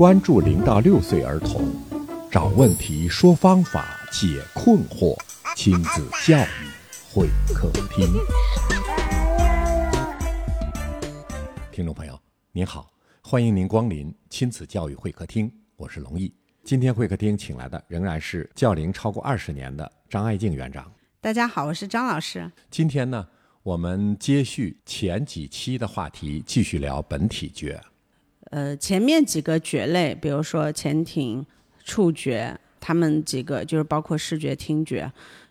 关注零到六岁儿童，找问题，说方法，解困惑，亲子教育会客厅。听众朋友，您好，欢迎您光临亲子教育会客厅，我是龙毅。今天会客厅请来的仍然是教龄超过二十年的张爱静园长。大家好，我是张老师。今天呢，我们接续前几期的话题，继续聊本体觉。呃，前面几个觉类，比如说前庭、触觉，他们几个就是包括视觉、听觉，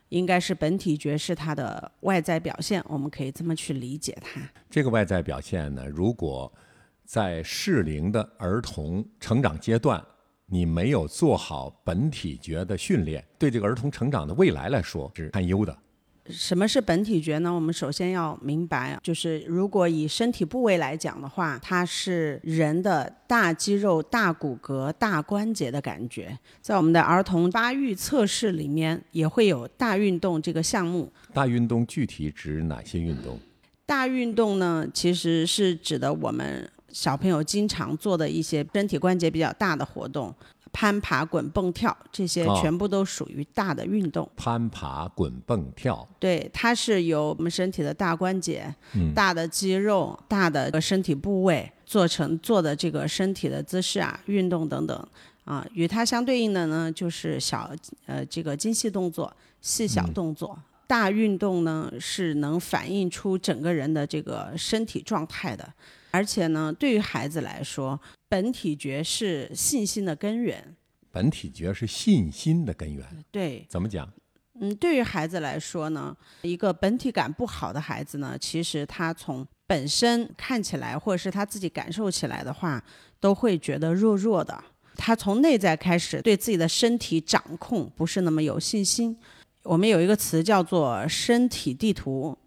应该是本体觉是它的外在表现，我们可以这么去理解它。这个外在表现呢，如果在适龄的儿童成长阶段，你没有做好本体觉的训练，对这个儿童成长的未来来说是堪忧的。什么是本体觉呢？我们首先要明白，就是如果以身体部位来讲的话，它是人的大肌肉、大骨骼、大关节的感觉。在我们的儿童发育测试里面，也会有大运动这个项目。大运动具体指哪些运动？大运动呢，其实是指的我们小朋友经常做的一些身体关节比较大的活动。攀爬、滚、蹦、跳，这些全部都属于大的运动。攀爬、滚、蹦、跳，对，它是由我们身体的大关节、大的肌肉、大的身体部位做成做的这个身体的姿势啊、运动等等啊。与它相对应的呢，就是小呃这个精细动作、细小动作。大运动呢是能反映出整个人的这个身体状态的。而且呢，对于孩子来说，本体觉是信心的根源。本体觉是信心的根源。对。怎么讲？嗯，对于孩子来说呢，一个本体感不好的孩子呢，其实他从本身看起来，或者是他自己感受起来的话，都会觉得弱弱的。他从内在开始对自己的身体掌控不是那么有信心。我们有一个词叫做身体地图。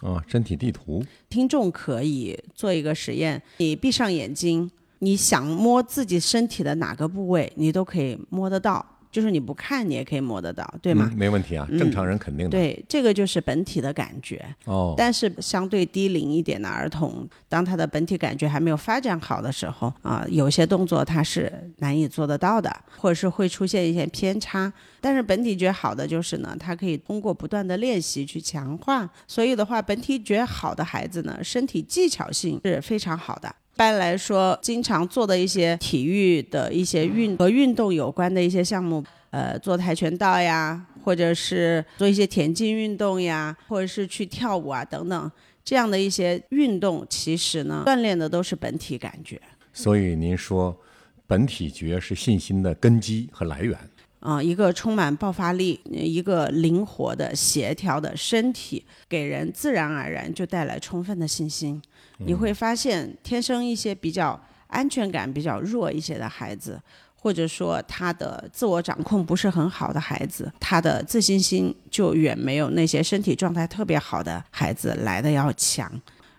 啊，身体地图，听众可以做一个实验，你闭上眼睛，你想摸自己身体的哪个部位，你都可以摸得到。就是你不看，你也可以摸得到，对吗？没问题啊，正常人肯定的。对，这个就是本体的感觉。哦。但是相对低龄一点的儿童，当他的本体感觉还没有发展好的时候，啊，有些动作他是难以做得到的，或者是会出现一些偏差。但是本体觉好的就是呢，他可以通过不断的练习去强化。所以的话，本体觉好的孩子呢，身体技巧性是非常好的。一般来说，经常做的一些体育的一些运和运动有关的一些项目，呃，做跆拳道呀，或者是做一些田径运动呀，或者是去跳舞啊等等，这样的一些运动，其实呢，锻炼的都是本体感觉。所以您说，本体觉是信心的根基和来源。啊，一个充满爆发力、一个灵活的、协调的身体，给人自然而然就带来充分的信心。你会发现，天生一些比较安全感比较弱一些的孩子，或者说他的自我掌控不是很好的孩子，他的自信心就远没有那些身体状态特别好的孩子来的要强。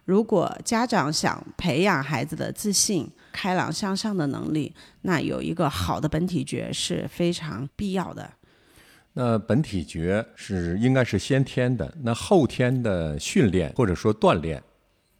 如果家长想培养孩子的自信、开朗向上的能力，那有一个好的本体觉是非常必要的。那本体觉是应该是先天的，那后天的训练或者说锻炼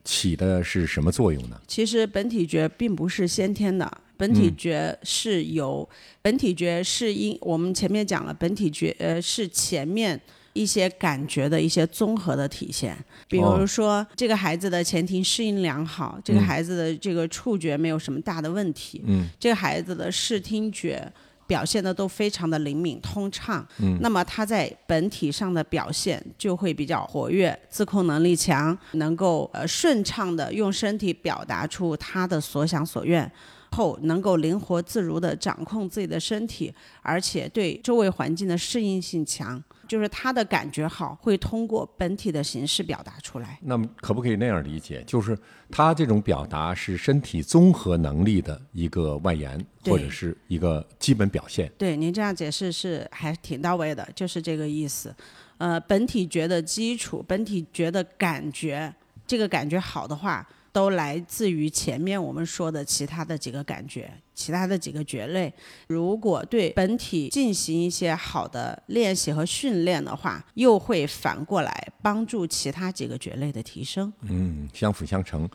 起的是什么作用呢？其实本体觉并不是先天的，本体觉是由本体觉是因我们前面讲了，本体觉呃是前面。一些感觉的一些综合的体现，比如说这个孩子的前庭适应良好，这个孩子的这个触觉没有什么大的问题，嗯，这个孩子的视听觉表现的都非常的灵敏通畅，嗯，那么他在本体上的表现就会比较活跃，自控能力强，能够呃顺畅的用身体表达出他的所想所愿，后能够灵活自如的掌控自己的身体，而且对周围环境的适应性强。就是他的感觉好，会通过本体的形式表达出来。那么，可不可以那样理解？就是他这种表达是身体综合能力的一个外延，或者是一个基本表现。对，您这样解释是还挺到位的，就是这个意思。呃，本体觉的基础，本体觉的感觉，这个感觉好的话。都来自于前面我们说的其他的几个感觉，其他的几个蕨类。如果对本体进行一些好的练习和训练的话，又会反过来帮助其他几个蕨类的提升。嗯，相辅相成。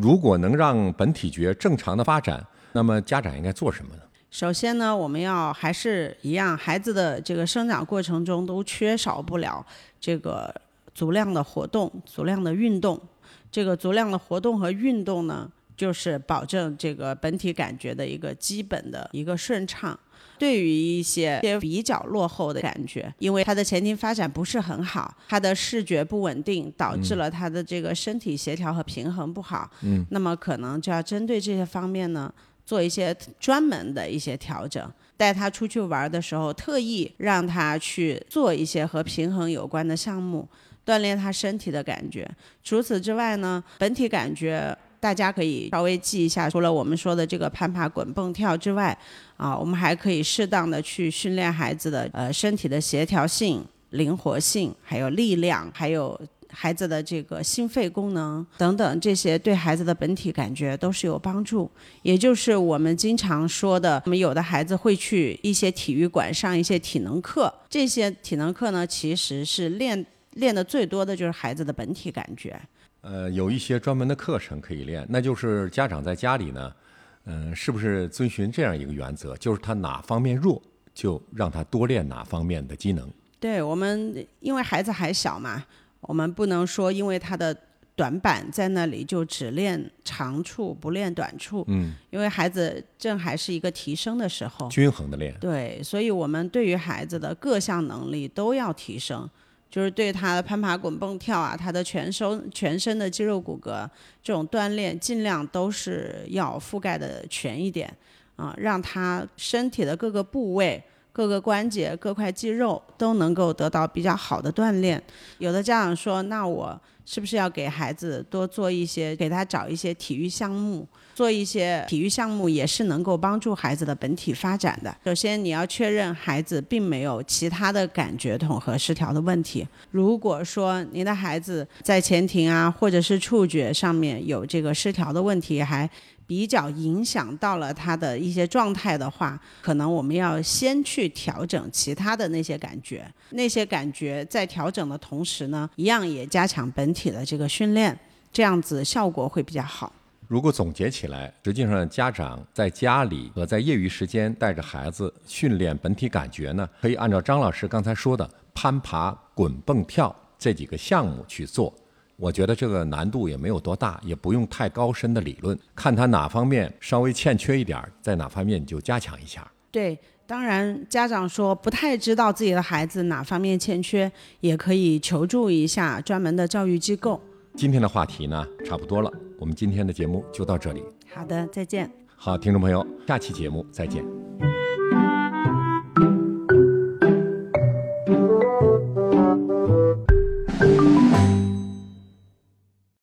如果能让本体觉正常的发展，那么家长应该做什么呢？首先呢，我们要还是一样，孩子的这个生长过程中都缺少不了这个足量的活动、足量的运动。这个足量的活动和运动呢，就是保证这个本体感觉的一个基本的一个顺畅。对于一些比较落后的感觉，因为他的前庭发展不是很好，他的视觉不稳定，导致了他的这个身体协调和平衡不好。嗯，那么可能就要针对这些方面呢。做一些专门的一些调整，带他出去玩的时候，特意让他去做一些和平衡有关的项目，锻炼他身体的感觉。除此之外呢，本体感觉大家可以稍微记一下，除了我们说的这个攀爬、滚蹦跳之外，啊，我们还可以适当的去训练孩子的呃身体的协调性、灵活性，还有力量，还有。孩子的这个心肺功能等等，这些对孩子的本体感觉都是有帮助。也就是我们经常说的，我们有的孩子会去一些体育馆上一些体能课，这些体能课呢，其实是练练的最多的就是孩子的本体感觉。呃，有一些专门的课程可以练，那就是家长在家里呢，嗯，是不是遵循这样一个原则，就是他哪方面弱，就让他多练哪方面的机能？对我们，因为孩子还小嘛。我们不能说，因为他的短板在那里就只练长处不练短处。嗯，因为孩子正还是一个提升的时候，均衡的练。对，所以我们对于孩子的各项能力都要提升，就是对他的攀爬、滚蹦、跳啊，他的全身全身的肌肉骨骼这种锻炼，尽量都是要覆盖的全一点啊，让他身体的各个部位。各个关节、各块肌肉都能够得到比较好的锻炼。有的家长说：“那我是不是要给孩子多做一些，给他找一些体育项目？做一些体育项目也是能够帮助孩子的本体发展的。首先，你要确认孩子并没有其他的感觉统合失调的问题。如果说您的孩子在前庭啊，或者是触觉上面有这个失调的问题，还比较影响到了他的一些状态的话，可能我们要先去调整其他的那些感觉，那些感觉在调整的同时呢，一样也加强本体的这个训练，这样子效果会比较好。如果总结起来，实际上家长在家里和在业余时间带着孩子训练本体感觉呢，可以按照张老师刚才说的攀爬、滚蹦、跳这几个项目去做。我觉得这个难度也没有多大，也不用太高深的理论，看他哪方面稍微欠缺一点，在哪方面你就加强一下。对，当然家长说不太知道自己的孩子哪方面欠缺，也可以求助一下专门的教育机构。今天的话题呢，差不多了，我们今天的节目就到这里。好的，再见。好，听众朋友，下期节目再见。